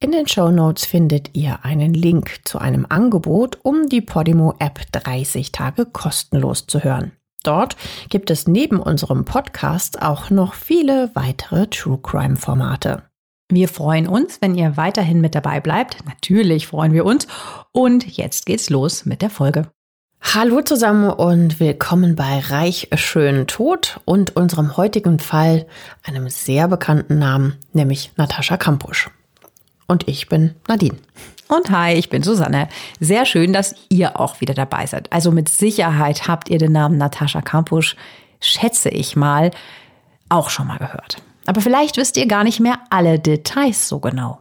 In den Show Notes findet ihr einen Link zu einem Angebot, um die Podimo App 30 Tage kostenlos zu hören. Dort gibt es neben unserem Podcast auch noch viele weitere True Crime Formate. Wir freuen uns, wenn ihr weiterhin mit dabei bleibt. Natürlich freuen wir uns. Und jetzt geht's los mit der Folge. Hallo zusammen und willkommen bei Reich Schön Tod und unserem heutigen Fall, einem sehr bekannten Namen, nämlich Natascha Kampusch. Und ich bin Nadine. Und hi, ich bin Susanne. Sehr schön, dass ihr auch wieder dabei seid. Also mit Sicherheit habt ihr den Namen Natascha Kampusch, schätze ich mal, auch schon mal gehört. Aber vielleicht wisst ihr gar nicht mehr alle Details so genau.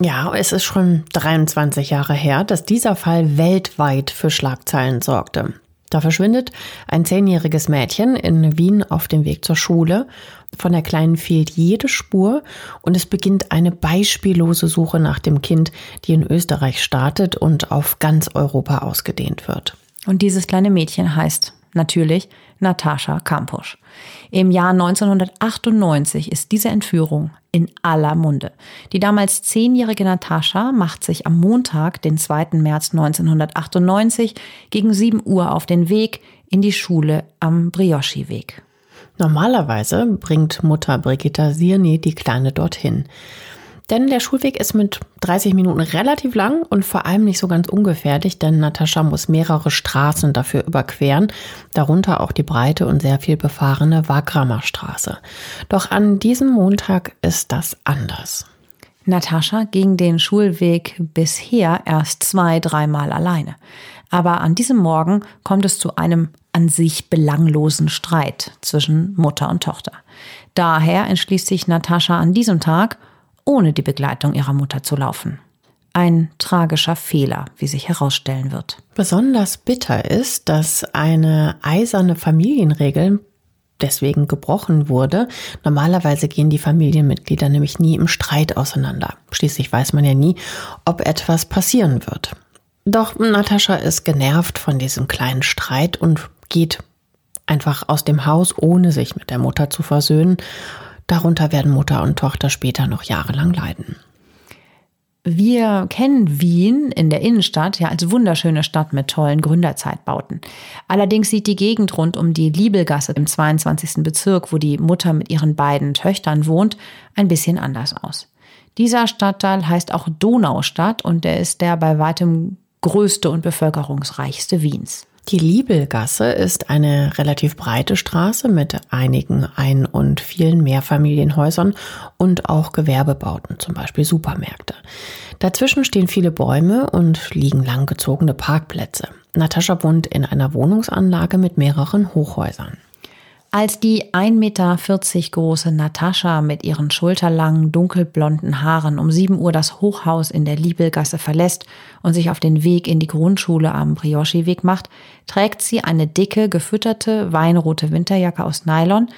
Ja, es ist schon 23 Jahre her, dass dieser Fall weltweit für Schlagzeilen sorgte. Da verschwindet ein zehnjähriges Mädchen in Wien auf dem Weg zur Schule. Von der Kleinen fehlt jede Spur und es beginnt eine beispiellose Suche nach dem Kind, die in Österreich startet und auf ganz Europa ausgedehnt wird. Und dieses kleine Mädchen heißt natürlich Natascha Kampusch. Im Jahr 1998 ist diese Entführung in aller Munde. Die damals zehnjährige Natascha macht sich am Montag, den 2. März 1998, gegen 7 Uhr auf den Weg in die Schule am Brioschi-Weg. Normalerweise bringt Mutter Brigitta Sirni die Kleine dorthin. Denn der Schulweg ist mit 30 Minuten relativ lang und vor allem nicht so ganz ungefährlich, denn Natascha muss mehrere Straßen dafür überqueren, darunter auch die breite und sehr viel befahrene Wagramer Straße. Doch an diesem Montag ist das anders. Natascha ging den Schulweg bisher erst zwei, dreimal alleine. Aber an diesem Morgen kommt es zu einem an sich belanglosen Streit zwischen Mutter und Tochter. Daher entschließt sich Natascha an diesem Tag, ohne die Begleitung ihrer Mutter zu laufen. Ein tragischer Fehler, wie sich herausstellen wird. Besonders bitter ist, dass eine eiserne Familienregel deswegen gebrochen wurde. Normalerweise gehen die Familienmitglieder nämlich nie im Streit auseinander. Schließlich weiß man ja nie, ob etwas passieren wird. Doch Natascha ist genervt von diesem kleinen Streit und geht einfach aus dem Haus, ohne sich mit der Mutter zu versöhnen Darunter werden Mutter und Tochter später noch jahrelang leiden. Wir kennen Wien in der Innenstadt ja als wunderschöne Stadt mit tollen Gründerzeitbauten. Allerdings sieht die Gegend rund um die Liebelgasse im 22. Bezirk, wo die Mutter mit ihren beiden Töchtern wohnt, ein bisschen anders aus. Dieser Stadtteil heißt auch Donaustadt und der ist der bei weitem größte und bevölkerungsreichste Wiens. Die Liebelgasse ist eine relativ breite Straße mit einigen Ein- und vielen Mehrfamilienhäusern und auch Gewerbebauten, zum Beispiel Supermärkte. Dazwischen stehen viele Bäume und liegen langgezogene Parkplätze. Natascha wohnt in einer Wohnungsanlage mit mehreren Hochhäusern. Als die 1,40 Meter große Natascha mit ihren schulterlangen, dunkelblonden Haaren um 7 Uhr das Hochhaus in der Liebelgasse verlässt und sich auf den Weg in die Grundschule am Brioche-Weg macht, trägt sie eine dicke, gefütterte, weinrote Winterjacke aus Nylon,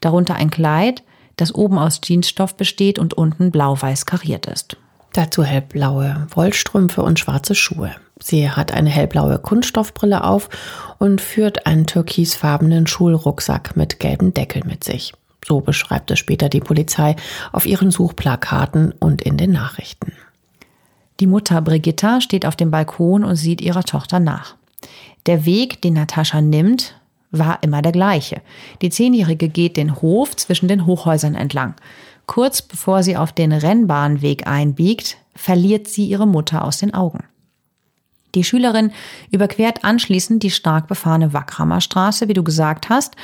darunter ein Kleid, das oben aus Jeansstoff besteht und unten blau-weiß kariert ist. Dazu hellblaue Wollstrümpfe und schwarze Schuhe. Sie hat eine hellblaue Kunststoffbrille auf und führt einen türkisfarbenen Schulrucksack mit gelbem Deckel mit sich. So beschreibt es später die Polizei auf ihren Suchplakaten und in den Nachrichten. Die Mutter Brigitta steht auf dem Balkon und sieht ihrer Tochter nach. Der Weg, den Natascha nimmt, war immer der gleiche. Die Zehnjährige geht den Hof zwischen den Hochhäusern entlang. Kurz bevor sie auf den Rennbahnweg einbiegt, verliert sie ihre Mutter aus den Augen. Die Schülerin überquert anschließend die stark befahrene Wackrammer Straße, wie du gesagt hast.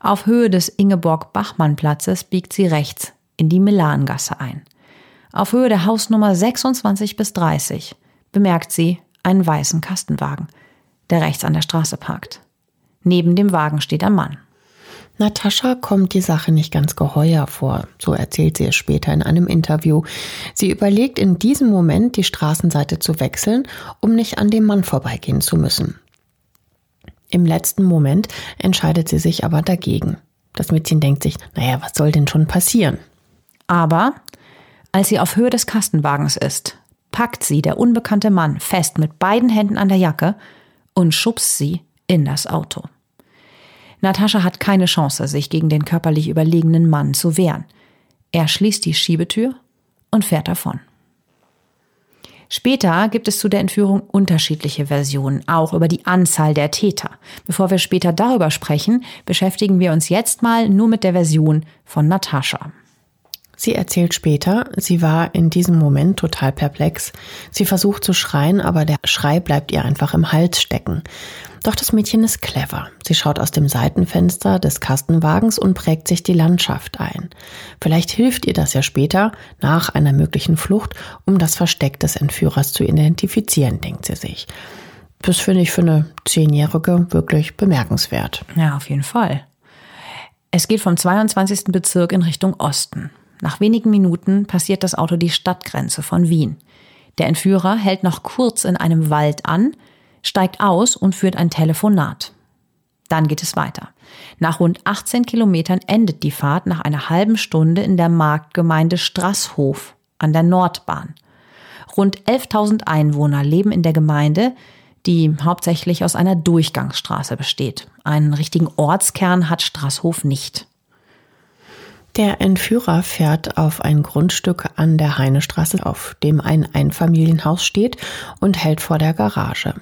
Auf Höhe des Ingeborg-Bachmann-Platzes biegt sie rechts in die Milangasse ein. Auf Höhe der Hausnummer 26 bis 30 bemerkt sie einen weißen Kastenwagen, der rechts an der Straße parkt. Neben dem Wagen steht ein Mann. Natascha kommt die Sache nicht ganz geheuer vor, so erzählt sie es später in einem Interview. Sie überlegt in diesem Moment, die Straßenseite zu wechseln, um nicht an dem Mann vorbeigehen zu müssen. Im letzten Moment entscheidet sie sich aber dagegen. Das Mädchen denkt sich, naja, was soll denn schon passieren? Aber als sie auf Höhe des Kastenwagens ist, packt sie der unbekannte Mann fest mit beiden Händen an der Jacke und schubst sie in das Auto. Natascha hat keine Chance, sich gegen den körperlich überlegenen Mann zu wehren. Er schließt die Schiebetür und fährt davon. Später gibt es zu der Entführung unterschiedliche Versionen, auch über die Anzahl der Täter. Bevor wir später darüber sprechen, beschäftigen wir uns jetzt mal nur mit der Version von Natascha. Sie erzählt später, sie war in diesem Moment total perplex. Sie versucht zu schreien, aber der Schrei bleibt ihr einfach im Hals stecken. Doch das Mädchen ist clever. Sie schaut aus dem Seitenfenster des Kastenwagens und prägt sich die Landschaft ein. Vielleicht hilft ihr das ja später, nach einer möglichen Flucht, um das Versteck des Entführers zu identifizieren, denkt sie sich. Das finde ich für eine Zehnjährige wirklich bemerkenswert. Ja, auf jeden Fall. Es geht vom 22. Bezirk in Richtung Osten. Nach wenigen Minuten passiert das Auto die Stadtgrenze von Wien. Der Entführer hält noch kurz in einem Wald an, steigt aus und führt ein Telefonat. Dann geht es weiter. Nach rund 18 Kilometern endet die Fahrt nach einer halben Stunde in der Marktgemeinde Strasshof an der Nordbahn. Rund 11.000 Einwohner leben in der Gemeinde, die hauptsächlich aus einer Durchgangsstraße besteht. Einen richtigen Ortskern hat Strasshof nicht. Der Entführer fährt auf ein Grundstück an der Heinestraße, auf dem ein Einfamilienhaus steht und hält vor der Garage.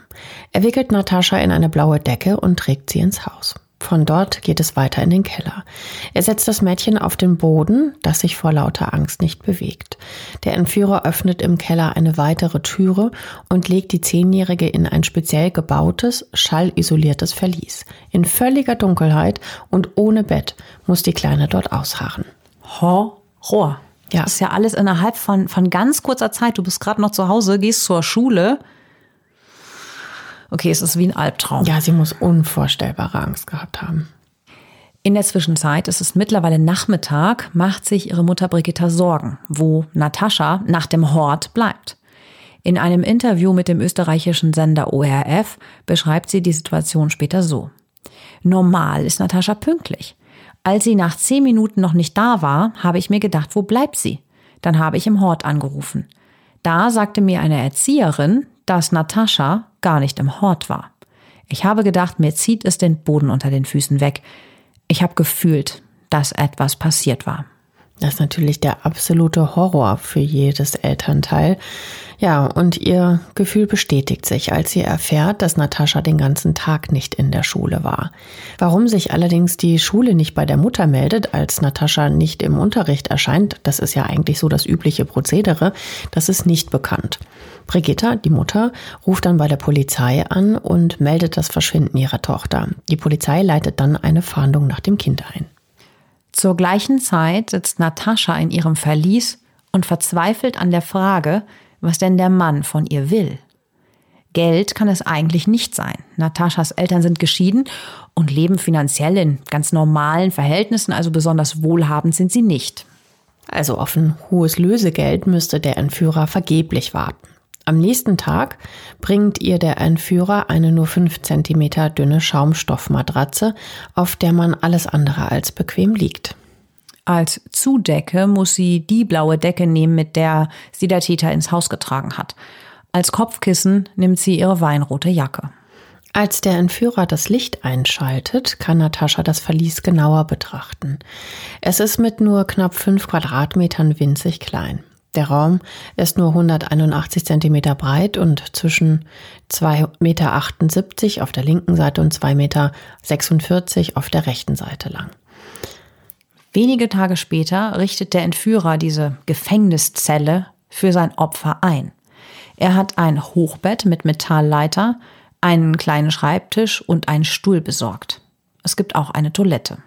Er wickelt Natascha in eine blaue Decke und trägt sie ins Haus. Von dort geht es weiter in den Keller. Er setzt das Mädchen auf den Boden, das sich vor lauter Angst nicht bewegt. Der Entführer öffnet im Keller eine weitere Türe und legt die Zehnjährige in ein speziell gebautes, schallisoliertes Verlies. In völliger Dunkelheit und ohne Bett muss die Kleine dort ausharren. Horror. Ja. Das ist ja alles innerhalb von, von ganz kurzer Zeit. Du bist gerade noch zu Hause, gehst zur Schule okay, es ist wie ein Albtraum. Ja, sie muss unvorstellbare Angst gehabt haben. In der Zwischenzeit, es ist mittlerweile Nachmittag, macht sich ihre Mutter Brigitta Sorgen, wo Natascha nach dem Hort bleibt. In einem Interview mit dem österreichischen Sender ORF beschreibt sie die Situation später so. Normal ist Natascha pünktlich. Als sie nach zehn Minuten noch nicht da war, habe ich mir gedacht, wo bleibt sie? Dann habe ich im Hort angerufen. Da sagte mir eine Erzieherin, dass Natascha gar nicht im Hort war. Ich habe gedacht, mir zieht es den Boden unter den Füßen weg. Ich habe gefühlt, dass etwas passiert war. Das ist natürlich der absolute Horror für jedes Elternteil. Ja, und ihr Gefühl bestätigt sich, als sie erfährt, dass Natascha den ganzen Tag nicht in der Schule war. Warum sich allerdings die Schule nicht bei der Mutter meldet, als Natascha nicht im Unterricht erscheint, das ist ja eigentlich so das übliche Prozedere, das ist nicht bekannt. Brigitta, die Mutter, ruft dann bei der Polizei an und meldet das Verschwinden ihrer Tochter. Die Polizei leitet dann eine Fahndung nach dem Kind ein. Zur gleichen Zeit sitzt Natascha in ihrem Verlies und verzweifelt an der Frage, was denn der Mann von ihr will. Geld kann es eigentlich nicht sein. Nataschas Eltern sind geschieden und leben finanziell in ganz normalen Verhältnissen, also besonders wohlhabend sind sie nicht. Also auf ein hohes Lösegeld müsste der Entführer vergeblich warten. Am nächsten Tag bringt ihr der Entführer eine nur fünf Zentimeter dünne Schaumstoffmatratze, auf der man alles andere als bequem liegt. Als Zudecke muss sie die blaue Decke nehmen, mit der sie der Täter ins Haus getragen hat. Als Kopfkissen nimmt sie ihre weinrote Jacke. Als der Entführer das Licht einschaltet, kann Natascha das Verlies genauer betrachten. Es ist mit nur knapp fünf Quadratmetern winzig klein. Der Raum ist nur 181 Zentimeter breit und zwischen 2,78 Meter auf der linken Seite und 2,46 Meter auf der rechten Seite lang. Wenige Tage später richtet der Entführer diese Gefängniszelle für sein Opfer ein. Er hat ein Hochbett mit Metallleiter, einen kleinen Schreibtisch und einen Stuhl besorgt. Es gibt auch eine Toilette.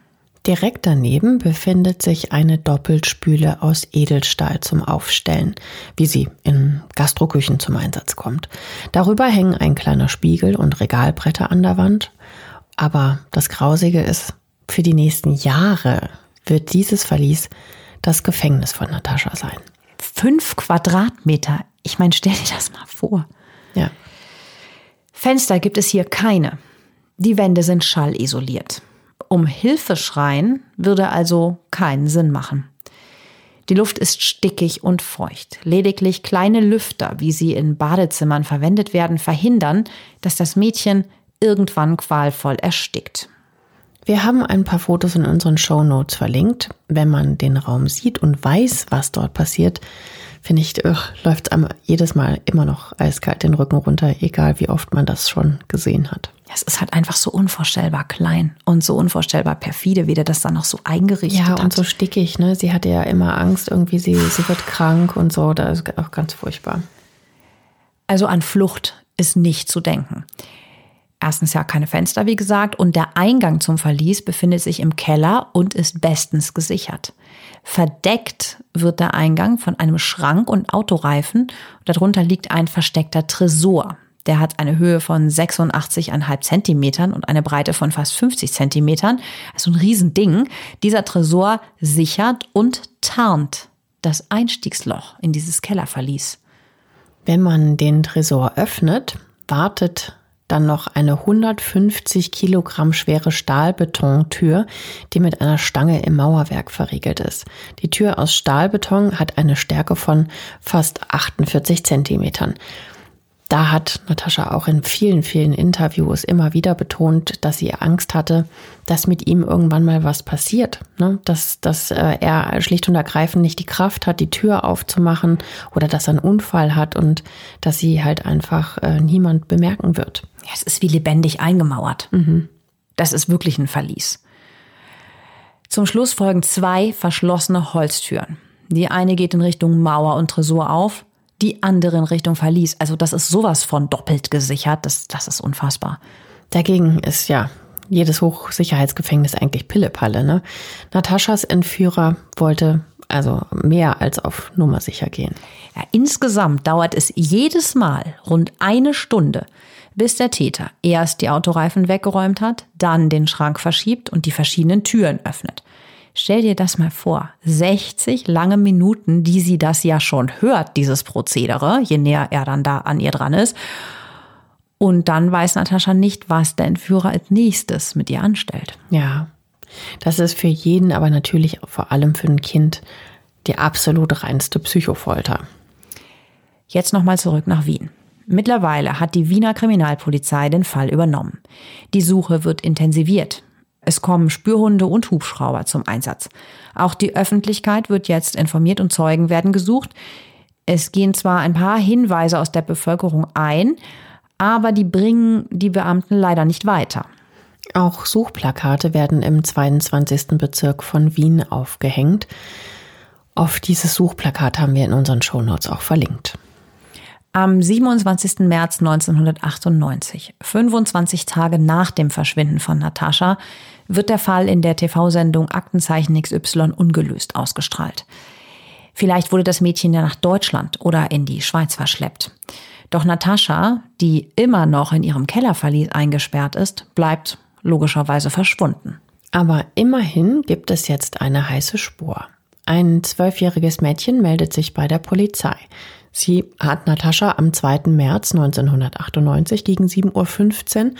Direkt daneben befindet sich eine Doppelspüle aus Edelstahl zum Aufstellen, wie sie in Gastroküchen zum Einsatz kommt. Darüber hängen ein kleiner Spiegel und Regalbretter an der Wand. Aber das Grausige ist, für die nächsten Jahre wird dieses Verlies das Gefängnis von Natascha sein. Fünf Quadratmeter. Ich meine, stell dir das mal vor. Ja. Fenster gibt es hier keine. Die Wände sind schallisoliert. Um Hilfe schreien würde also keinen Sinn machen. Die Luft ist stickig und feucht. Lediglich kleine Lüfter, wie sie in Badezimmern verwendet werden, verhindern, dass das Mädchen irgendwann qualvoll erstickt. Wir haben ein paar Fotos in unseren Show Notes verlinkt. Wenn man den Raum sieht und weiß, was dort passiert, finde ich, läuft es jedes Mal immer noch eiskalt den Rücken runter, egal wie oft man das schon gesehen hat. Es ist halt einfach so unvorstellbar klein und so unvorstellbar perfide, wie der das dann noch so eingerichtet hat. Ja, und so stickig, ne? Sie hatte ja immer Angst, irgendwie sie, sie wird krank und so. Das ist auch ganz furchtbar. Also an Flucht ist nicht zu denken. Erstens ja keine Fenster, wie gesagt, und der Eingang zum Verlies befindet sich im Keller und ist bestens gesichert. Verdeckt wird der Eingang von einem Schrank und Autoreifen. Darunter liegt ein versteckter Tresor. Der hat eine Höhe von 86,5 Zentimetern und eine Breite von fast 50 Zentimetern. Also ein Riesending. Dieser Tresor sichert und tarnt das Einstiegsloch in dieses Kellerverlies. Wenn man den Tresor öffnet, wartet dann noch eine 150 Kilogramm schwere Stahlbetontür, die mit einer Stange im Mauerwerk verriegelt ist. Die Tür aus Stahlbeton hat eine Stärke von fast 48 Zentimetern da hat Natascha auch in vielen, vielen Interviews immer wieder betont, dass sie Angst hatte, dass mit ihm irgendwann mal was passiert. Ne? Dass, dass äh, er schlicht und ergreifend nicht die Kraft hat, die Tür aufzumachen oder dass er einen Unfall hat und dass sie halt einfach äh, niemand bemerken wird. Ja, es ist wie lebendig eingemauert. Mhm. Das ist wirklich ein Verlies. Zum Schluss folgen zwei verschlossene Holztüren. Die eine geht in Richtung Mauer und Tresor auf, die andere in Richtung Verlies. Also das ist sowas von doppelt gesichert. Das, das ist unfassbar. Dagegen ist ja jedes Hochsicherheitsgefängnis eigentlich Pillepalle. Ne? Nataschas Entführer wollte also mehr als auf Nummer sicher gehen. Ja, insgesamt dauert es jedes Mal rund eine Stunde, bis der Täter erst die Autoreifen weggeräumt hat, dann den Schrank verschiebt und die verschiedenen Türen öffnet. Stell dir das mal vor. 60 lange Minuten, die sie das ja schon hört, dieses Prozedere, je näher er dann da an ihr dran ist. Und dann weiß Natascha nicht, was der Entführer als nächstes mit ihr anstellt. Ja, das ist für jeden, aber natürlich vor allem für ein Kind die absolut reinste Psychofolter. Jetzt nochmal zurück nach Wien. Mittlerweile hat die Wiener Kriminalpolizei den Fall übernommen. Die Suche wird intensiviert. Es kommen Spürhunde und Hubschrauber zum Einsatz. Auch die Öffentlichkeit wird jetzt informiert und Zeugen werden gesucht. Es gehen zwar ein paar Hinweise aus der Bevölkerung ein, aber die bringen die Beamten leider nicht weiter. Auch Suchplakate werden im 22. Bezirk von Wien aufgehängt. Auf dieses Suchplakat haben wir in unseren Shownotes auch verlinkt. Am 27. März 1998, 25 Tage nach dem Verschwinden von Natascha, wird der Fall in der TV-Sendung Aktenzeichen XY ungelöst ausgestrahlt. Vielleicht wurde das Mädchen ja nach Deutschland oder in die Schweiz verschleppt. Doch Natascha, die immer noch in ihrem Kellerverlies eingesperrt ist, bleibt logischerweise verschwunden. Aber immerhin gibt es jetzt eine heiße Spur. Ein zwölfjähriges Mädchen meldet sich bei der Polizei. Sie hat Natascha am 2. März 1998 gegen 7.15 Uhr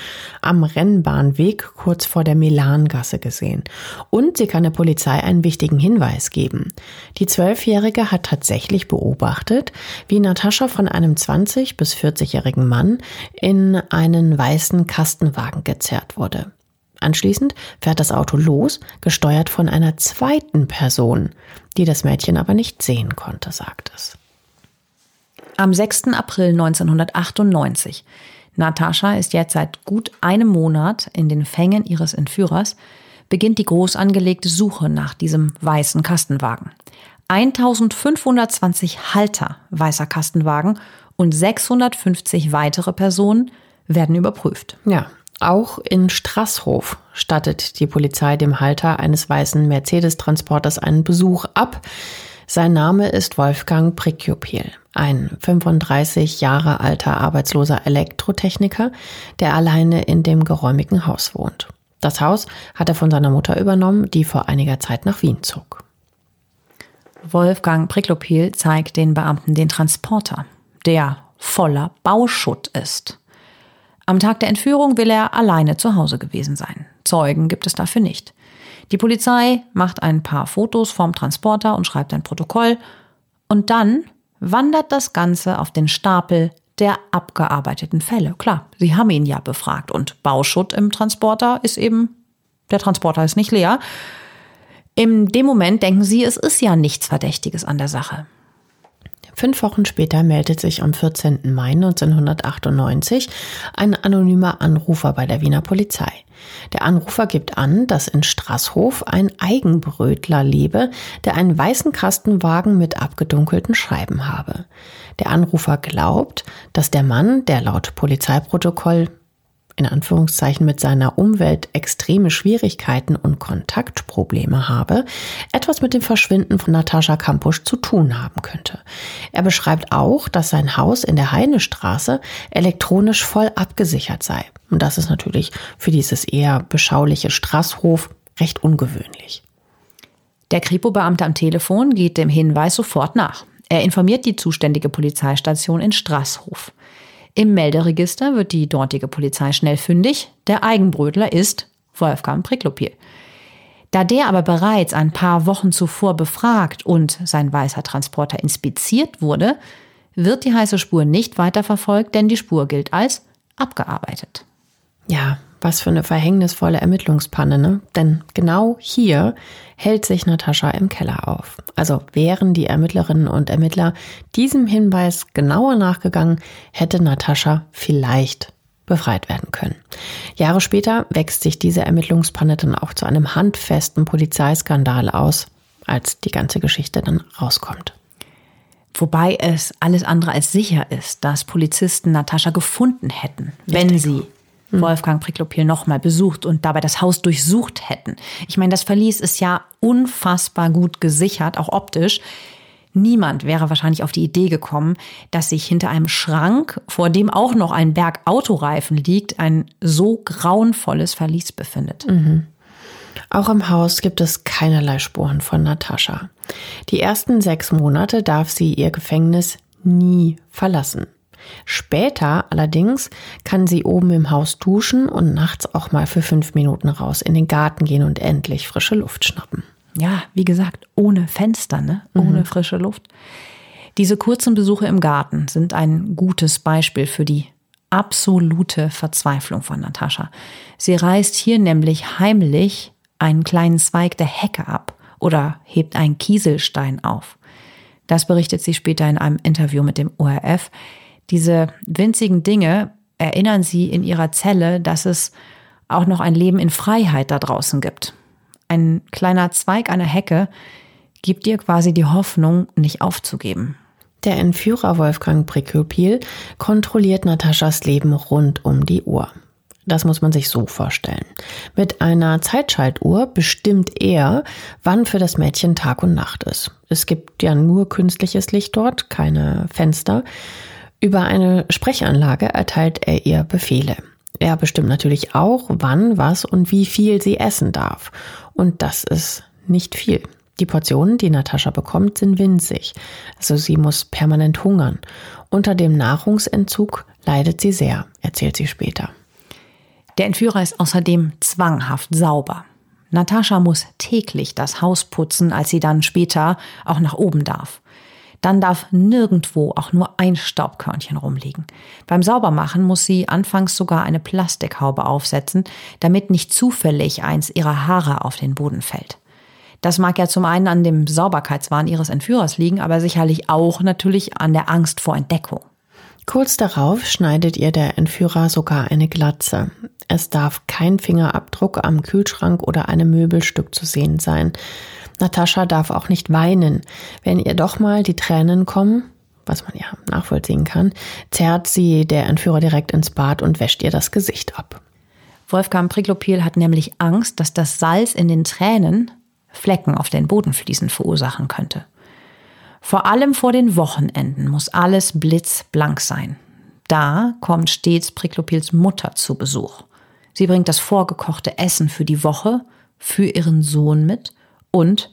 am Rennbahnweg kurz vor der Melangasse gesehen. Und sie kann der Polizei einen wichtigen Hinweis geben. Die Zwölfjährige hat tatsächlich beobachtet, wie Natascha von einem 20- bis 40-jährigen Mann in einen weißen Kastenwagen gezerrt wurde. Anschließend fährt das Auto los, gesteuert von einer zweiten Person, die das Mädchen aber nicht sehen konnte, sagt es. Am 6. April 1998. Natascha ist jetzt seit gut einem Monat in den Fängen ihres Entführers, beginnt die groß angelegte Suche nach diesem weißen Kastenwagen. 1520 Halter weißer Kastenwagen und 650 weitere Personen werden überprüft. Ja, auch in Straßhof stattet die Polizei dem Halter eines weißen Mercedes-Transporters einen Besuch ab. Sein Name ist Wolfgang Prickjopil, ein 35 Jahre alter arbeitsloser Elektrotechniker, der alleine in dem geräumigen Haus wohnt. Das Haus hat er von seiner Mutter übernommen, die vor einiger Zeit nach Wien zog. Wolfgang Priklopil zeigt den Beamten den Transporter, der voller Bauschutt ist. Am Tag der Entführung will er alleine zu Hause gewesen sein. Zeugen gibt es dafür nicht. Die Polizei macht ein paar Fotos vom Transporter und schreibt ein Protokoll. Und dann wandert das Ganze auf den Stapel der abgearbeiteten Fälle. Klar, sie haben ihn ja befragt und Bauschutt im Transporter ist eben, der Transporter ist nicht leer. In dem Moment denken sie, es ist ja nichts Verdächtiges an der Sache. Fünf Wochen später meldet sich am 14. Mai 1998 ein anonymer Anrufer bei der Wiener Polizei. Der Anrufer gibt an, dass in Straßhof ein Eigenbrötler lebe, der einen weißen Kastenwagen mit abgedunkelten Scheiben habe. Der Anrufer glaubt, dass der Mann, der laut Polizeiprotokoll in Anführungszeichen mit seiner Umwelt extreme Schwierigkeiten und Kontaktprobleme habe, etwas mit dem Verschwinden von Natascha Kampusch zu tun haben könnte. Er beschreibt auch, dass sein Haus in der Heinestraße elektronisch voll abgesichert sei. Und das ist natürlich für dieses eher beschauliche Straßhof recht ungewöhnlich. Der Kripo-Beamte am Telefon geht dem Hinweis sofort nach. Er informiert die zuständige Polizeistation in Straßhof. Im Melderegister wird die dortige Polizei schnell fündig. Der Eigenbrötler ist Wolfgang Priklopil. Da der aber bereits ein paar Wochen zuvor befragt und sein weißer Transporter inspiziert wurde, wird die heiße Spur nicht weiterverfolgt, denn die Spur gilt als abgearbeitet. Ja, was für eine verhängnisvolle Ermittlungspanne, ne? Denn genau hier hält sich Natascha im Keller auf. Also wären die Ermittlerinnen und Ermittler diesem Hinweis genauer nachgegangen, hätte Natascha vielleicht befreit werden können. Jahre später wächst sich diese Ermittlungspanne dann auch zu einem handfesten Polizeiskandal aus, als die ganze Geschichte dann rauskommt. Wobei es alles andere als sicher ist, dass Polizisten Natascha gefunden hätten, wenn sie hm. Wolfgang Priklopil nochmal besucht und dabei das Haus durchsucht hätten. Ich meine, das Verlies ist ja unfassbar gut gesichert, auch optisch. Niemand wäre wahrscheinlich auf die Idee gekommen, dass sich hinter einem Schrank, vor dem auch noch ein Berg Autoreifen liegt, ein so grauenvolles Verlies befindet. Mhm. Auch im Haus gibt es keinerlei Spuren von Natascha. Die ersten sechs Monate darf sie ihr Gefängnis nie verlassen. Später allerdings kann sie oben im Haus duschen und nachts auch mal für fünf Minuten raus in den Garten gehen und endlich frische Luft schnappen. Ja, wie gesagt, ohne Fenster, ne? ohne mhm. frische Luft. Diese kurzen Besuche im Garten sind ein gutes Beispiel für die absolute Verzweiflung von Natascha. Sie reißt hier nämlich heimlich einen kleinen Zweig der Hecke ab oder hebt einen Kieselstein auf. Das berichtet sie später in einem Interview mit dem ORF. Diese winzigen Dinge erinnern sie in ihrer Zelle, dass es auch noch ein Leben in Freiheit da draußen gibt. Ein kleiner Zweig einer Hecke gibt ihr quasi die Hoffnung, nicht aufzugeben. Der Entführer Wolfgang Prikopil kontrolliert Nataschas Leben rund um die Uhr. Das muss man sich so vorstellen. Mit einer Zeitschaltuhr bestimmt er, wann für das Mädchen Tag und Nacht ist. Es gibt ja nur künstliches Licht dort, keine Fenster. Über eine Sprechanlage erteilt er ihr Befehle. Er bestimmt natürlich auch, wann, was und wie viel sie essen darf. Und das ist nicht viel. Die Portionen, die Natascha bekommt, sind winzig. Also sie muss permanent hungern. Unter dem Nahrungsentzug leidet sie sehr, erzählt sie später. Der Entführer ist außerdem zwanghaft sauber. Natascha muss täglich das Haus putzen, als sie dann später auch nach oben darf. Dann darf nirgendwo auch nur ein Staubkörnchen rumliegen. Beim Saubermachen muss sie anfangs sogar eine Plastikhaube aufsetzen, damit nicht zufällig eins ihrer Haare auf den Boden fällt. Das mag ja zum einen an dem Sauberkeitswahn ihres Entführers liegen, aber sicherlich auch natürlich an der Angst vor Entdeckung. Kurz darauf schneidet ihr der Entführer sogar eine Glatze. Es darf kein Fingerabdruck am Kühlschrank oder einem Möbelstück zu sehen sein. Natascha darf auch nicht weinen. Wenn ihr doch mal die Tränen kommen, was man ja nachvollziehen kann, zerrt sie der Entführer direkt ins Bad und wäscht ihr das Gesicht ab. Wolfgang Priklopil hat nämlich Angst, dass das Salz in den Tränen Flecken auf den Bodenfliesen verursachen könnte. Vor allem vor den Wochenenden muss alles blitzblank sein. Da kommt stets Priklopils Mutter zu Besuch. Sie bringt das vorgekochte Essen für die Woche für ihren Sohn mit und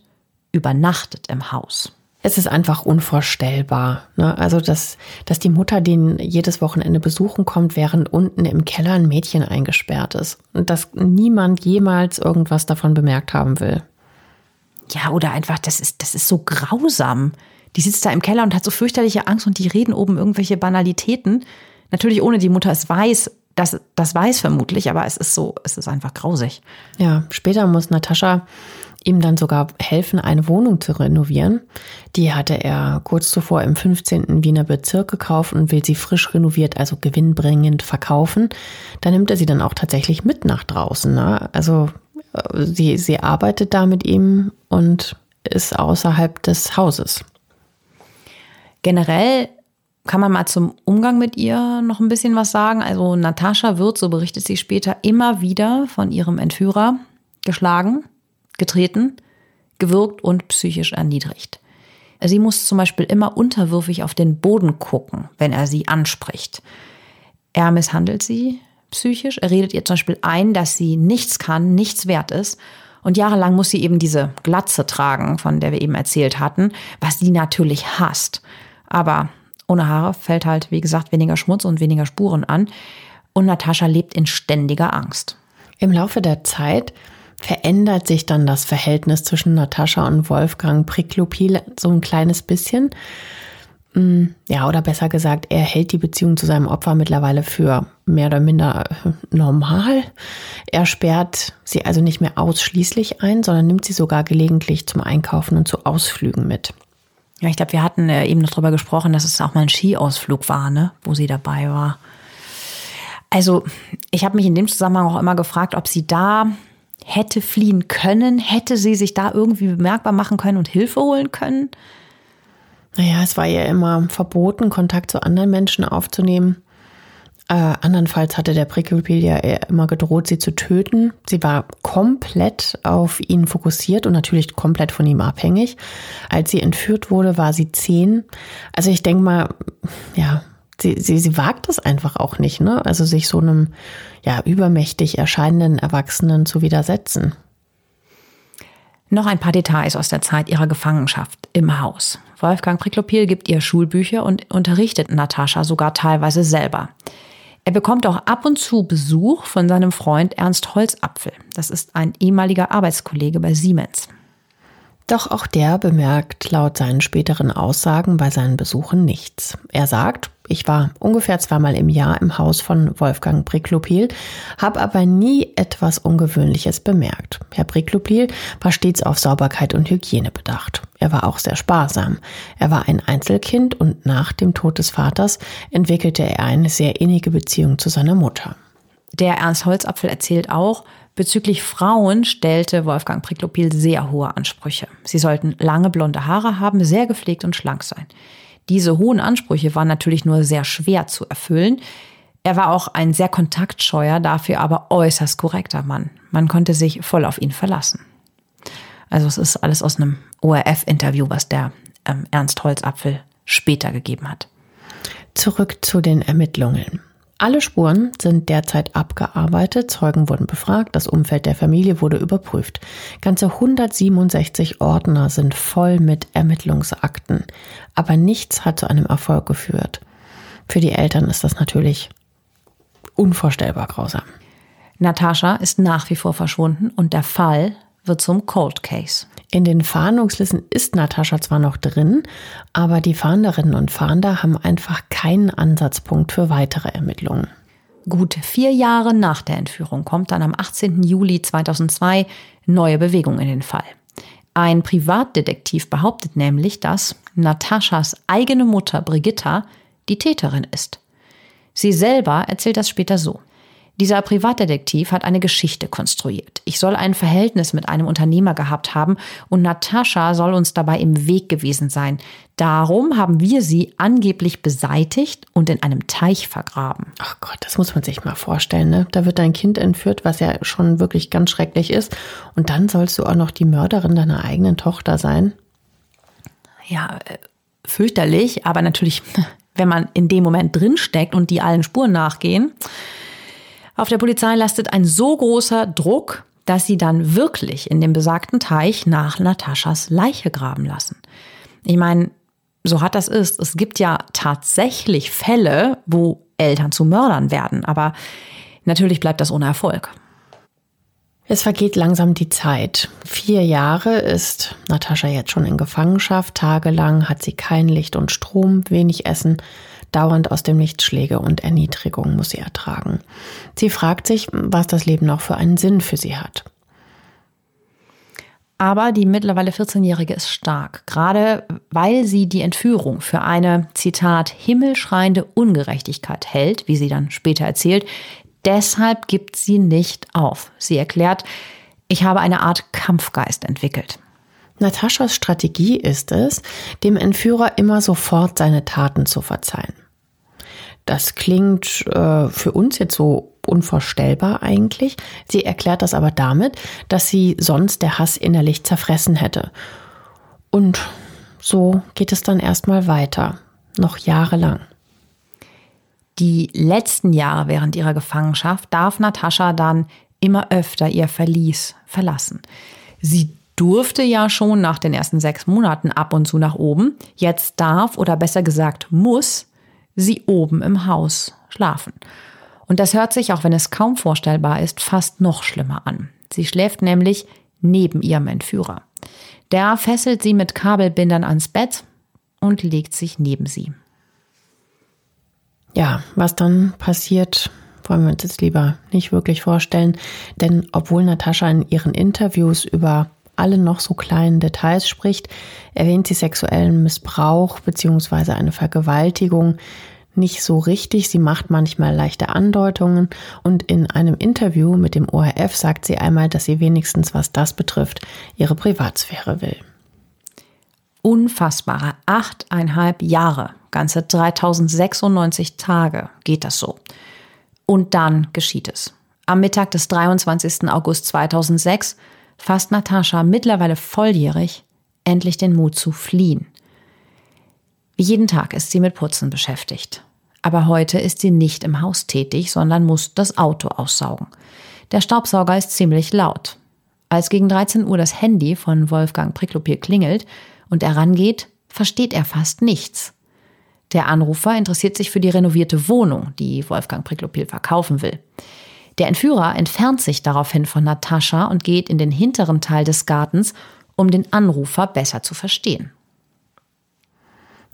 übernachtet im Haus. es ist einfach unvorstellbar. Ne? Also, dass, dass die Mutter den jedes Wochenende besuchen kommt, während unten im Keller ein Mädchen eingesperrt ist. Und dass niemand jemals irgendwas davon bemerkt haben will. Ja, oder einfach, das ist, das ist so grausam. Die sitzt da im Keller und hat so fürchterliche Angst und die reden oben irgendwelche Banalitäten. Natürlich ohne die Mutter es weiß, das, das weiß vermutlich, aber es ist so, es ist einfach grausig. Ja, später muss Natascha ihm dann sogar helfen, eine Wohnung zu renovieren. Die hatte er kurz zuvor im 15. Wiener Bezirk gekauft und will sie frisch renoviert, also gewinnbringend verkaufen. Da nimmt er sie dann auch tatsächlich mit nach draußen. Ne? Also äh, sie, sie arbeitet da mit ihm und ist außerhalb des Hauses. Generell kann man mal zum Umgang mit ihr noch ein bisschen was sagen. Also Natascha wird, so berichtet sie später, immer wieder von ihrem Entführer geschlagen getreten, gewürgt und psychisch erniedrigt. Sie muss zum Beispiel immer unterwürfig auf den Boden gucken, wenn er sie anspricht. Er misshandelt sie psychisch. Er redet ihr zum Beispiel ein, dass sie nichts kann, nichts wert ist. Und jahrelang muss sie eben diese Glatze tragen, von der wir eben erzählt hatten, was sie natürlich hasst. Aber ohne Haare fällt halt, wie gesagt, weniger Schmutz und weniger Spuren an. Und Natascha lebt in ständiger Angst. Im Laufe der Zeit verändert sich dann das Verhältnis zwischen Natascha und Wolfgang Priklopil so ein kleines bisschen. Mm, ja, oder besser gesagt, er hält die Beziehung zu seinem Opfer mittlerweile für mehr oder minder äh, normal. Er sperrt sie also nicht mehr ausschließlich ein, sondern nimmt sie sogar gelegentlich zum Einkaufen und zu Ausflügen mit. Ja, ich glaube, wir hatten äh, eben noch darüber gesprochen, dass es auch mal ein Skiausflug war, ne, wo sie dabei war. Also, ich habe mich in dem Zusammenhang auch immer gefragt, ob sie da hätte fliehen können? Hätte sie sich da irgendwie bemerkbar machen können und Hilfe holen können? Naja, es war ja immer verboten, Kontakt zu anderen Menschen aufzunehmen. Äh, andernfalls hatte der Pricklepiel ja immer gedroht, sie zu töten. Sie war komplett auf ihn fokussiert und natürlich komplett von ihm abhängig. Als sie entführt wurde, war sie zehn. Also ich denke mal, ja, sie, sie, sie wagt es einfach auch nicht, ne? Also sich so einem ja übermächtig erscheinenden Erwachsenen zu widersetzen. Noch ein paar Details aus der Zeit ihrer Gefangenschaft im Haus. Wolfgang Priklopil gibt ihr Schulbücher und unterrichtet Natascha sogar teilweise selber. Er bekommt auch ab und zu Besuch von seinem Freund Ernst Holzapfel. Das ist ein ehemaliger Arbeitskollege bei Siemens. Doch auch der bemerkt laut seinen späteren Aussagen bei seinen Besuchen nichts. Er sagt, ich war ungefähr zweimal im Jahr im Haus von Wolfgang Priklopil, habe aber nie etwas Ungewöhnliches bemerkt. Herr Priklopil war stets auf Sauberkeit und Hygiene bedacht. Er war auch sehr sparsam. Er war ein Einzelkind und nach dem Tod des Vaters entwickelte er eine sehr innige Beziehung zu seiner Mutter. Der Ernst Holzapfel erzählt auch, Bezüglich Frauen stellte Wolfgang Priklopil sehr hohe Ansprüche. Sie sollten lange blonde Haare haben, sehr gepflegt und schlank sein. Diese hohen Ansprüche waren natürlich nur sehr schwer zu erfüllen. Er war auch ein sehr kontaktscheuer, dafür aber äußerst korrekter Mann. Man konnte sich voll auf ihn verlassen. Also es ist alles aus einem ORF-Interview, was der ähm, Ernst Holzapfel später gegeben hat. Zurück zu den Ermittlungen. Alle Spuren sind derzeit abgearbeitet, Zeugen wurden befragt, das Umfeld der Familie wurde überprüft. Ganze 167 Ordner sind voll mit Ermittlungsakten, aber nichts hat zu einem Erfolg geführt. Für die Eltern ist das natürlich unvorstellbar grausam. Natascha ist nach wie vor verschwunden und der Fall wird zum Cold Case. In den Fahndungslisten ist Natascha zwar noch drin, aber die Fahnderinnen und Fahnder haben einfach keinen Ansatzpunkt für weitere Ermittlungen. Gut vier Jahre nach der Entführung kommt dann am 18. Juli 2002 neue Bewegung in den Fall. Ein Privatdetektiv behauptet nämlich, dass Nataschas eigene Mutter Brigitta die Täterin ist. Sie selber erzählt das später so. Dieser Privatdetektiv hat eine Geschichte konstruiert. Ich soll ein Verhältnis mit einem Unternehmer gehabt haben und Natascha soll uns dabei im Weg gewesen sein. Darum haben wir sie angeblich beseitigt und in einem Teich vergraben. Ach Gott, das muss man sich mal vorstellen. Ne? Da wird dein Kind entführt, was ja schon wirklich ganz schrecklich ist. Und dann sollst du auch noch die Mörderin deiner eigenen Tochter sein. Ja, äh, fürchterlich, aber natürlich, wenn man in dem Moment drinsteckt und die allen Spuren nachgehen, auf der Polizei lastet ein so großer Druck, dass sie dann wirklich in dem besagten Teich nach Nataschas Leiche graben lassen. Ich meine, so hat das ist. Es gibt ja tatsächlich Fälle, wo Eltern zu Mördern werden, aber natürlich bleibt das ohne Erfolg. Es vergeht langsam die Zeit. Vier Jahre ist Natascha jetzt schon in Gefangenschaft. Tagelang hat sie kein Licht und Strom, wenig Essen. Dauernd aus dem Licht Schläge und Erniedrigung muss sie ertragen. Sie fragt sich, was das Leben noch für einen Sinn für sie hat. Aber die mittlerweile 14-Jährige ist stark, gerade weil sie die Entführung für eine, Zitat, himmelschreiende Ungerechtigkeit hält, wie sie dann später erzählt, Deshalb gibt sie nicht auf. Sie erklärt, ich habe eine Art Kampfgeist entwickelt. Nataschas Strategie ist es, dem Entführer immer sofort seine Taten zu verzeihen. Das klingt äh, für uns jetzt so unvorstellbar eigentlich. Sie erklärt das aber damit, dass sie sonst der Hass innerlich zerfressen hätte. Und so geht es dann erstmal weiter, noch jahrelang. Die letzten Jahre während ihrer Gefangenschaft darf Natascha dann immer öfter ihr Verlies verlassen. Sie durfte ja schon nach den ersten sechs Monaten ab und zu nach oben. Jetzt darf oder besser gesagt muss sie oben im Haus schlafen. Und das hört sich, auch wenn es kaum vorstellbar ist, fast noch schlimmer an. Sie schläft nämlich neben ihrem Entführer. Der fesselt sie mit Kabelbindern ans Bett und legt sich neben sie. Ja, was dann passiert, wollen wir uns jetzt lieber nicht wirklich vorstellen. Denn obwohl Natascha in ihren Interviews über alle noch so kleinen Details spricht, erwähnt sie sexuellen Missbrauch bzw. eine Vergewaltigung nicht so richtig. Sie macht manchmal leichte Andeutungen und in einem Interview mit dem ORF sagt sie einmal, dass sie wenigstens, was das betrifft, ihre Privatsphäre will. Unfassbare achteinhalb Jahre ganze 3096 Tage geht das so. Und dann geschieht es. Am Mittag des 23. August 2006 fasst Natascha, mittlerweile volljährig, endlich den Mut zu fliehen. Wie jeden Tag ist sie mit Putzen beschäftigt. Aber heute ist sie nicht im Haus tätig, sondern muss das Auto aussaugen. Der Staubsauger ist ziemlich laut. Als gegen 13 Uhr das Handy von Wolfgang Priklopil klingelt und er rangeht, versteht er fast nichts. Der Anrufer interessiert sich für die renovierte Wohnung, die Wolfgang Priklopil verkaufen will. Der Entführer entfernt sich daraufhin von Natascha und geht in den hinteren Teil des Gartens, um den Anrufer besser zu verstehen.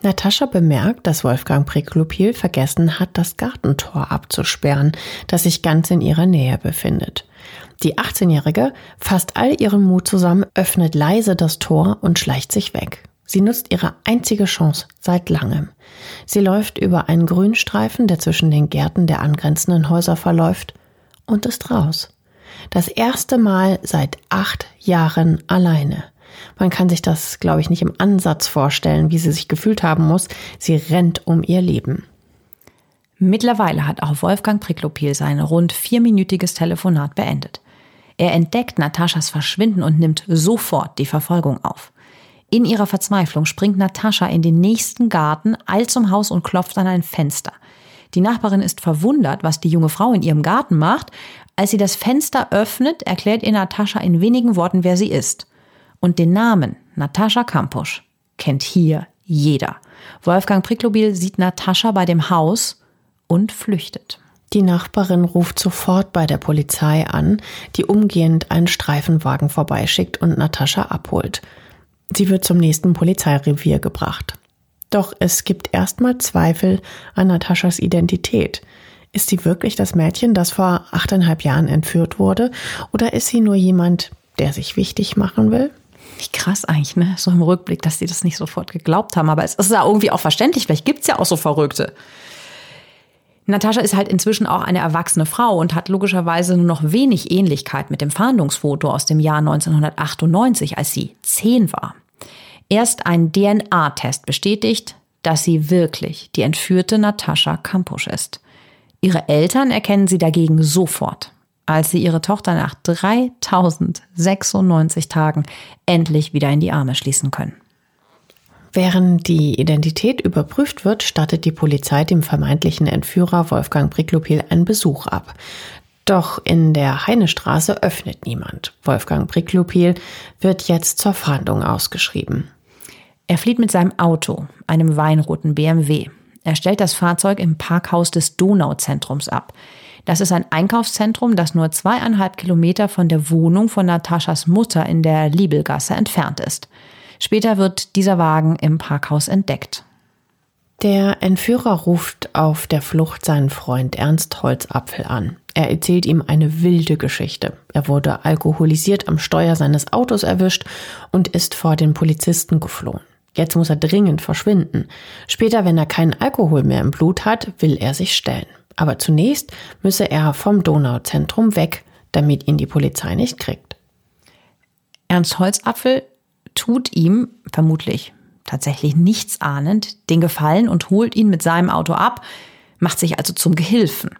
Natascha bemerkt, dass Wolfgang Priklopil vergessen hat, das Gartentor abzusperren, das sich ganz in ihrer Nähe befindet. Die 18-Jährige fasst all ihren Mut zusammen, öffnet leise das Tor und schleicht sich weg. Sie nutzt ihre einzige Chance seit langem. Sie läuft über einen Grünstreifen, der zwischen den Gärten der angrenzenden Häuser verläuft, und ist raus. Das erste Mal seit acht Jahren alleine. Man kann sich das, glaube ich, nicht im Ansatz vorstellen, wie sie sich gefühlt haben muss. Sie rennt um ihr Leben. Mittlerweile hat auch Wolfgang Priklopil sein rund vierminütiges Telefonat beendet. Er entdeckt Nataschas Verschwinden und nimmt sofort die Verfolgung auf. In ihrer Verzweiflung springt Natascha in den nächsten Garten, eilt zum Haus und klopft an ein Fenster. Die Nachbarin ist verwundert, was die junge Frau in ihrem Garten macht. Als sie das Fenster öffnet, erklärt ihr Natascha in wenigen Worten, wer sie ist. Und den Namen Natascha Kampusch kennt hier jeder. Wolfgang Priklobil sieht Natascha bei dem Haus und flüchtet. Die Nachbarin ruft sofort bei der Polizei an, die umgehend einen Streifenwagen vorbeischickt und Natascha abholt. Sie wird zum nächsten Polizeirevier gebracht. Doch es gibt erstmal Zweifel an Nataschas Identität. Ist sie wirklich das Mädchen, das vor achteinhalb Jahren entführt wurde? Oder ist sie nur jemand, der sich wichtig machen will? Wie krass eigentlich, ne? So im Rückblick, dass sie das nicht sofort geglaubt haben. Aber es ist ja irgendwie auch verständlich. Vielleicht gibt's ja auch so Verrückte. Natascha ist halt inzwischen auch eine erwachsene Frau und hat logischerweise nur noch wenig Ähnlichkeit mit dem Fahndungsfoto aus dem Jahr 1998, als sie zehn war. Erst ein DNA-Test bestätigt, dass sie wirklich die entführte Natascha Kampusch ist. Ihre Eltern erkennen sie dagegen sofort, als sie ihre Tochter nach 3096 Tagen endlich wieder in die Arme schließen können. Während die Identität überprüft wird, stattet die Polizei dem vermeintlichen Entführer Wolfgang Priklopil einen Besuch ab. Doch in der Heinestraße öffnet niemand. Wolfgang Priklopil wird jetzt zur Fahndung ausgeschrieben. Er flieht mit seinem Auto, einem weinroten BMW. Er stellt das Fahrzeug im Parkhaus des Donauzentrums ab. Das ist ein Einkaufszentrum, das nur zweieinhalb Kilometer von der Wohnung von Nataschas Mutter in der Liebelgasse entfernt ist. Später wird dieser Wagen im Parkhaus entdeckt. Der Entführer ruft auf der Flucht seinen Freund Ernst Holzapfel an. Er erzählt ihm eine wilde Geschichte. Er wurde alkoholisiert am Steuer seines Autos erwischt und ist vor den Polizisten geflohen. Jetzt muss er dringend verschwinden. Später, wenn er keinen Alkohol mehr im Blut hat, will er sich stellen. Aber zunächst müsse er vom Donauzentrum weg, damit ihn die Polizei nicht kriegt. Ernst Holzapfel tut ihm vermutlich tatsächlich nichts ahnend den Gefallen und holt ihn mit seinem Auto ab, macht sich also zum Gehilfen.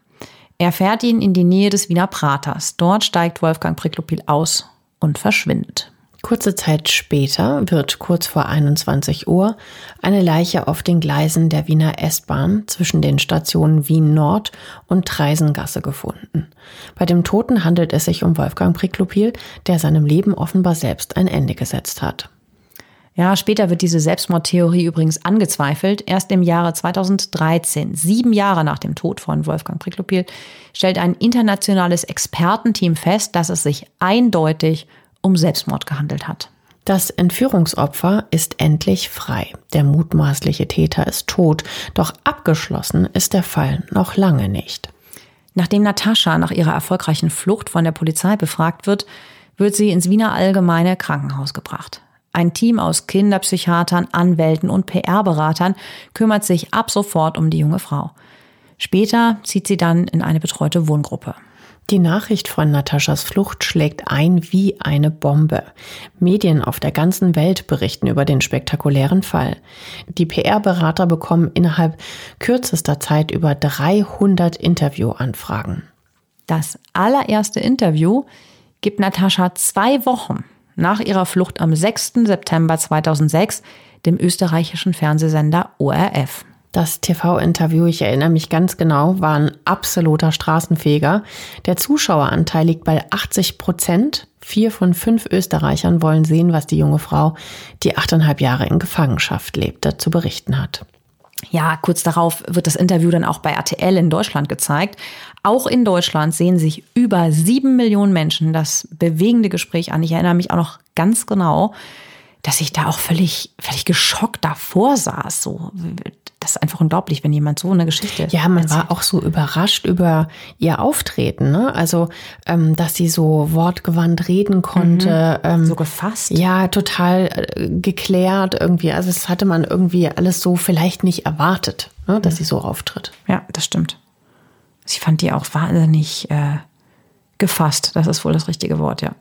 Er fährt ihn in die Nähe des Wiener Praters. Dort steigt Wolfgang Priklopil aus und verschwindet. Kurze Zeit später wird kurz vor 21 Uhr eine Leiche auf den Gleisen der Wiener S-Bahn zwischen den Stationen Wien Nord und Treisengasse gefunden. Bei dem Toten handelt es sich um Wolfgang Priklopil, der seinem Leben offenbar selbst ein Ende gesetzt hat. Ja, später wird diese Selbstmordtheorie übrigens angezweifelt. Erst im Jahre 2013, sieben Jahre nach dem Tod von Wolfgang Priklopil, stellt ein internationales Expertenteam fest, dass es sich eindeutig um Selbstmord gehandelt hat. Das Entführungsopfer ist endlich frei. Der mutmaßliche Täter ist tot, doch abgeschlossen ist der Fall noch lange nicht. Nachdem Natascha nach ihrer erfolgreichen Flucht von der Polizei befragt wird, wird sie ins Wiener Allgemeine Krankenhaus gebracht. Ein Team aus Kinderpsychiatern, Anwälten und PR-Beratern kümmert sich ab sofort um die junge Frau. Später zieht sie dann in eine betreute Wohngruppe. Die Nachricht von Nataschas Flucht schlägt ein wie eine Bombe. Medien auf der ganzen Welt berichten über den spektakulären Fall. Die PR-Berater bekommen innerhalb kürzester Zeit über 300 Interviewanfragen. Das allererste Interview gibt Natascha zwei Wochen nach ihrer Flucht am 6. September 2006 dem österreichischen Fernsehsender ORF. Das TV-Interview, ich erinnere mich ganz genau, war ein absoluter Straßenfeger. Der Zuschaueranteil liegt bei 80 Prozent. Vier von fünf Österreichern wollen sehen, was die junge Frau, die achteinhalb Jahre in Gefangenschaft lebte, zu berichten hat. Ja, kurz darauf wird das Interview dann auch bei RTL in Deutschland gezeigt. Auch in Deutschland sehen sich über sieben Millionen Menschen das bewegende Gespräch an. Ich erinnere mich auch noch ganz genau, dass ich da auch völlig, völlig geschockt davor saß. So, das ist einfach unglaublich, wenn jemand so eine Geschichte. Ja, man erzählt. war auch so überrascht über ihr Auftreten, ne? Also, ähm, dass sie so wortgewandt reden konnte. Mhm. Ähm, so gefasst. Ja, total äh, geklärt irgendwie. Also, das hatte man irgendwie alles so vielleicht nicht erwartet, ne? dass mhm. sie so auftritt. Ja, das stimmt. Ich fand die auch wahnsinnig äh, gefasst. Das ist wohl das richtige Wort, ja.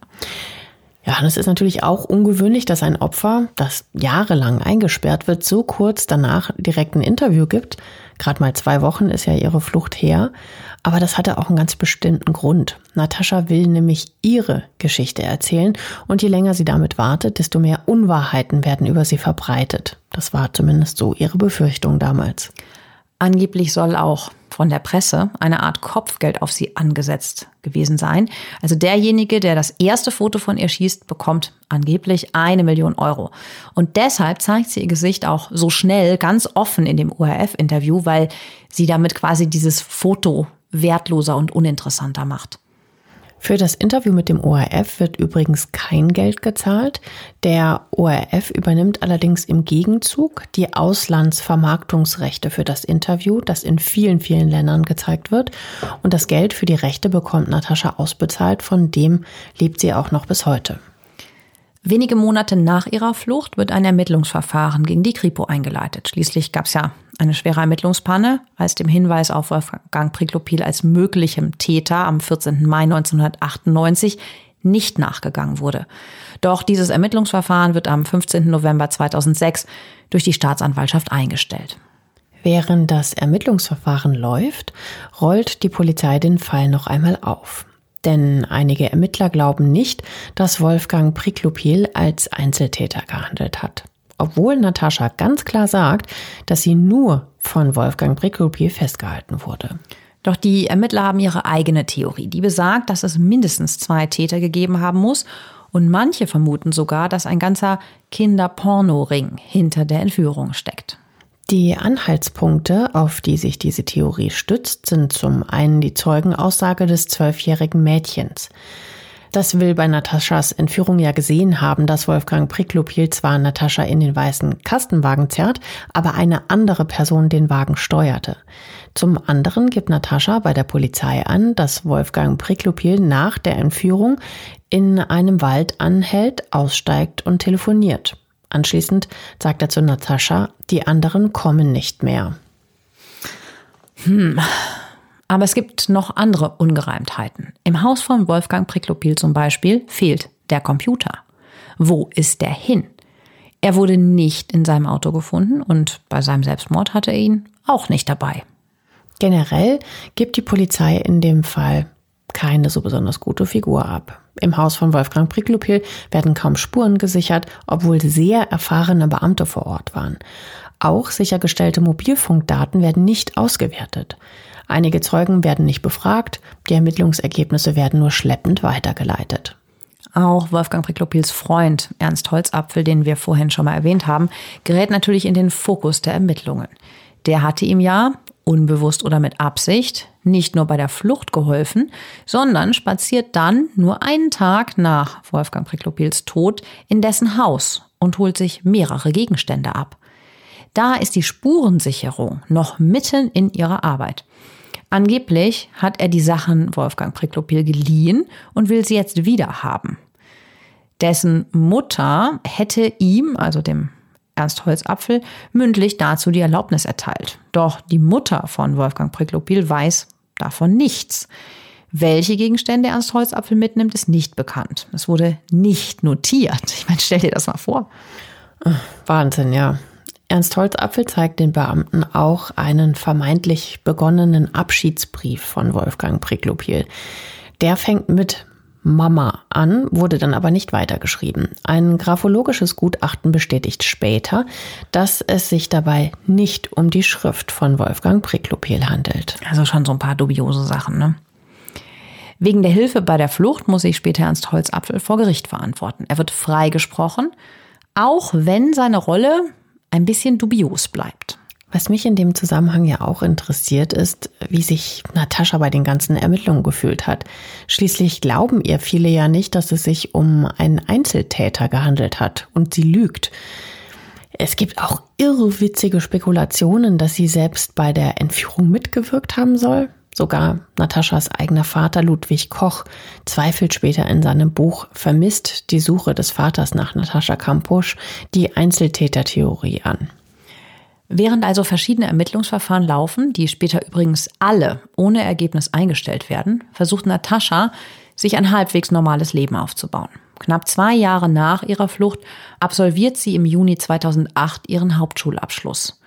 Ja, und es ist natürlich auch ungewöhnlich, dass ein Opfer, das jahrelang eingesperrt wird, so kurz danach direkt ein Interview gibt. Gerade mal zwei Wochen ist ja ihre Flucht her. Aber das hatte auch einen ganz bestimmten Grund. Natascha will nämlich ihre Geschichte erzählen und je länger sie damit wartet, desto mehr Unwahrheiten werden über sie verbreitet. Das war zumindest so ihre Befürchtung damals. Angeblich soll auch von der Presse eine Art Kopfgeld auf sie angesetzt gewesen sein. Also derjenige, der das erste Foto von ihr schießt, bekommt angeblich eine Million Euro. Und deshalb zeigt sie ihr Gesicht auch so schnell, ganz offen in dem ORF-Interview, weil sie damit quasi dieses Foto wertloser und uninteressanter macht. Für das Interview mit dem ORF wird übrigens kein Geld gezahlt. Der ORF übernimmt allerdings im Gegenzug die Auslandsvermarktungsrechte für das Interview, das in vielen, vielen Ländern gezeigt wird. Und das Geld für die Rechte bekommt Natascha ausbezahlt, von dem lebt sie auch noch bis heute. Wenige Monate nach ihrer Flucht wird ein Ermittlungsverfahren gegen die Kripo eingeleitet. Schließlich gab es ja eine schwere Ermittlungspanne, als dem Hinweis auf Wolfgang Priklopil als möglichem Täter am 14. Mai 1998 nicht nachgegangen wurde. Doch dieses Ermittlungsverfahren wird am 15. November 2006 durch die Staatsanwaltschaft eingestellt. Während das Ermittlungsverfahren läuft, rollt die Polizei den Fall noch einmal auf. Denn einige Ermittler glauben nicht, dass Wolfgang Priklopil als Einzeltäter gehandelt hat obwohl Natascha ganz klar sagt, dass sie nur von Wolfgang Brickelpiel festgehalten wurde. Doch die Ermittler haben ihre eigene Theorie, die besagt, dass es mindestens zwei Täter gegeben haben muss Und manche vermuten sogar, dass ein ganzer Kinderpornoring hinter der Entführung steckt. Die Anhaltspunkte, auf die sich diese Theorie stützt, sind zum einen die Zeugenaussage des zwölfjährigen Mädchens. Das will bei Nataschas Entführung ja gesehen haben, dass Wolfgang Priklopil zwar Natascha in den weißen Kastenwagen zerrt, aber eine andere Person den Wagen steuerte. Zum anderen gibt Natascha bei der Polizei an, dass Wolfgang Priklopil nach der Entführung in einem Wald anhält, aussteigt und telefoniert. Anschließend sagt er zu Natascha, die anderen kommen nicht mehr. Hm. Aber es gibt noch andere Ungereimtheiten. Im Haus von Wolfgang Priklopil zum Beispiel fehlt der Computer. Wo ist der hin? Er wurde nicht in seinem Auto gefunden und bei seinem Selbstmord hatte er ihn auch nicht dabei. Generell gibt die Polizei in dem Fall keine so besonders gute Figur ab. Im Haus von Wolfgang Priklopil werden kaum Spuren gesichert, obwohl sehr erfahrene Beamte vor Ort waren. Auch sichergestellte Mobilfunkdaten werden nicht ausgewertet. Einige Zeugen werden nicht befragt, die Ermittlungsergebnisse werden nur schleppend weitergeleitet. Auch Wolfgang Priklopils Freund Ernst Holzapfel, den wir vorhin schon mal erwähnt haben, gerät natürlich in den Fokus der Ermittlungen. Der hatte ihm ja, unbewusst oder mit Absicht, nicht nur bei der Flucht geholfen, sondern spaziert dann nur einen Tag nach Wolfgang Priklopils Tod in dessen Haus und holt sich mehrere Gegenstände ab. Da ist die Spurensicherung noch mitten in ihrer Arbeit. Angeblich hat er die Sachen Wolfgang Priklopil geliehen und will sie jetzt wieder haben. Dessen Mutter hätte ihm, also dem Ernst Holzapfel, mündlich dazu die Erlaubnis erteilt. Doch die Mutter von Wolfgang Priklopil weiß davon nichts. Welche Gegenstände Ernst Holzapfel mitnimmt, ist nicht bekannt. Es wurde nicht notiert. Ich meine, stell dir das mal vor. Wahnsinn, ja. Ernst Holzapfel zeigt den Beamten auch einen vermeintlich begonnenen Abschiedsbrief von Wolfgang Priklopil. Der fängt mit Mama an, wurde dann aber nicht weitergeschrieben. Ein graphologisches Gutachten bestätigt später, dass es sich dabei nicht um die Schrift von Wolfgang Priklopil handelt. Also schon so ein paar dubiose Sachen, ne? Wegen der Hilfe bei der Flucht muss sich später Ernst Holzapfel vor Gericht verantworten. Er wird freigesprochen, auch wenn seine Rolle ein bisschen dubios bleibt. Was mich in dem Zusammenhang ja auch interessiert, ist, wie sich Natascha bei den ganzen Ermittlungen gefühlt hat. Schließlich glauben ihr viele ja nicht, dass es sich um einen Einzeltäter gehandelt hat und sie lügt. Es gibt auch irrwitzige Spekulationen, dass sie selbst bei der Entführung mitgewirkt haben soll. Sogar Nataschas eigener Vater Ludwig Koch zweifelt später in seinem Buch Vermisst die Suche des Vaters nach Natascha Kampusch die Einzeltätertheorie an. Während also verschiedene Ermittlungsverfahren laufen, die später übrigens alle ohne Ergebnis eingestellt werden, versucht Natascha, sich ein halbwegs normales Leben aufzubauen. Knapp zwei Jahre nach ihrer Flucht absolviert sie im Juni 2008 ihren Hauptschulabschluss.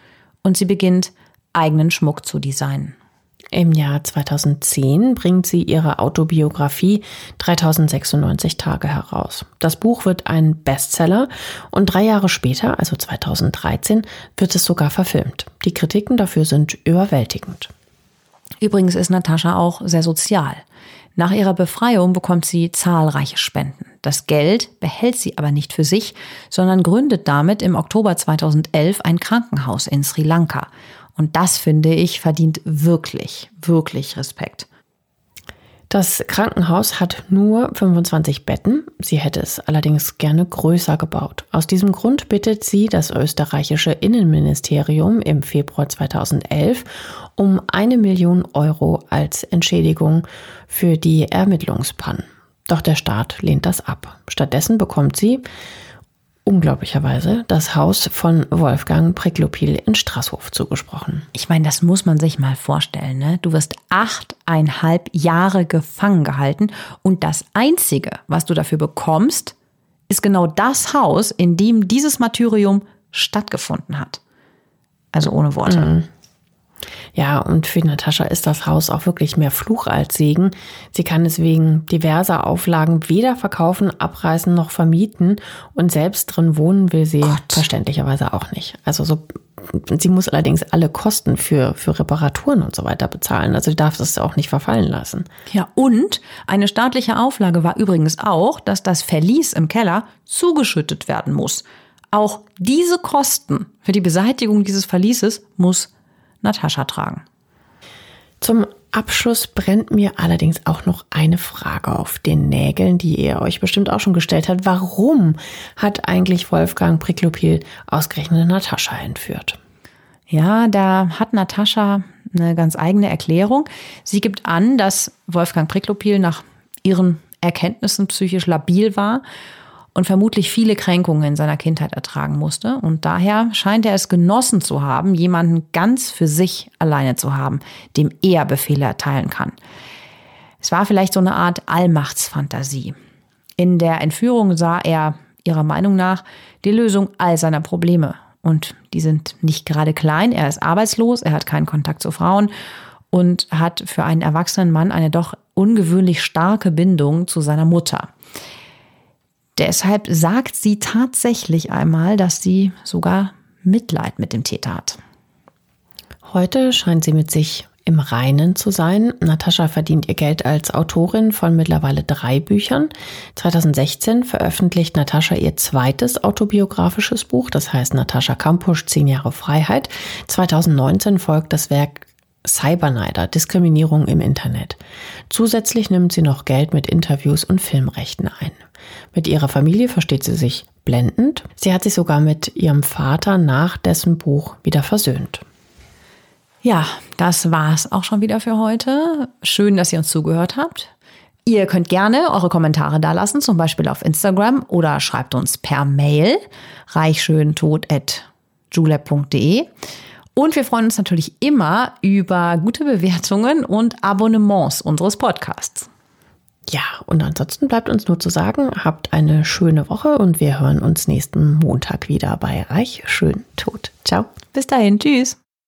Und sie beginnt, eigenen Schmuck zu designen. Im Jahr 2010 bringt sie ihre Autobiografie 3096 Tage heraus. Das Buch wird ein Bestseller und drei Jahre später, also 2013, wird es sogar verfilmt. Die Kritiken dafür sind überwältigend. Übrigens ist Natascha auch sehr sozial. Nach ihrer Befreiung bekommt sie zahlreiche Spenden. Das Geld behält sie aber nicht für sich, sondern gründet damit im Oktober 2011 ein Krankenhaus in Sri Lanka und das finde ich verdient wirklich, wirklich Respekt. Das Krankenhaus hat nur 25 Betten. Sie hätte es allerdings gerne größer gebaut. Aus diesem Grund bittet sie das österreichische Innenministerium im Februar 2011 um eine Million Euro als Entschädigung für die Ermittlungspannen. Doch der Staat lehnt das ab. Stattdessen bekommt sie unglaublicherweise das Haus von Wolfgang Priklopil in Straßhof zugesprochen. Ich meine, das muss man sich mal vorstellen. Ne? Du wirst achteinhalb Jahre gefangen gehalten und das Einzige, was du dafür bekommst, ist genau das Haus, in dem dieses Martyrium stattgefunden hat. Also ohne Worte. Mhm. Ja, und für Natascha ist das Haus auch wirklich mehr Fluch als Segen. Sie kann es wegen diverser Auflagen weder verkaufen, abreißen noch vermieten und selbst drin wohnen will sie Gott. verständlicherweise auch nicht. Also so sie muss allerdings alle Kosten für, für Reparaturen und so weiter bezahlen. Also sie darf es auch nicht verfallen lassen. Ja, und eine staatliche Auflage war übrigens auch, dass das Verlies im Keller zugeschüttet werden muss. Auch diese Kosten für die Beseitigung dieses Verlieses muss Natascha tragen. Zum Abschluss brennt mir allerdings auch noch eine Frage auf den Nägeln, die ihr euch bestimmt auch schon gestellt habt. Warum hat eigentlich Wolfgang Priklopil ausgerechnet Natascha entführt? Ja, da hat Natascha eine ganz eigene Erklärung. Sie gibt an, dass Wolfgang Priklopil nach ihren Erkenntnissen psychisch labil war und vermutlich viele Kränkungen in seiner Kindheit ertragen musste. Und daher scheint er es genossen zu haben, jemanden ganz für sich alleine zu haben, dem er Befehle erteilen kann. Es war vielleicht so eine Art Allmachtsfantasie. In der Entführung sah er ihrer Meinung nach die Lösung all seiner Probleme. Und die sind nicht gerade klein. Er ist arbeitslos, er hat keinen Kontakt zu Frauen und hat für einen erwachsenen Mann eine doch ungewöhnlich starke Bindung zu seiner Mutter. Deshalb sagt sie tatsächlich einmal, dass sie sogar Mitleid mit dem Täter hat. Heute scheint sie mit sich im Reinen zu sein. Natascha verdient ihr Geld als Autorin von mittlerweile drei Büchern. 2016 veröffentlicht Natascha ihr zweites autobiografisches Buch, das heißt Natascha Kampusch, Zehn Jahre Freiheit. 2019 folgt das Werk Cyberneider, Diskriminierung im Internet. Zusätzlich nimmt sie noch Geld mit Interviews und Filmrechten ein. Mit ihrer Familie versteht sie sich blendend. Sie hat sich sogar mit ihrem Vater nach dessen Buch wieder versöhnt. Ja, das war's auch schon wieder für heute. Schön, dass ihr uns zugehört habt. Ihr könnt gerne eure Kommentare dalassen, zum Beispiel auf Instagram oder schreibt uns per Mail reichschöntod.julep.de. Und wir freuen uns natürlich immer über gute Bewertungen und Abonnements unseres Podcasts. Ja, und ansonsten bleibt uns nur zu sagen, habt eine schöne Woche und wir hören uns nächsten Montag wieder bei Reich Schön Tot. Ciao. Bis dahin, tschüss.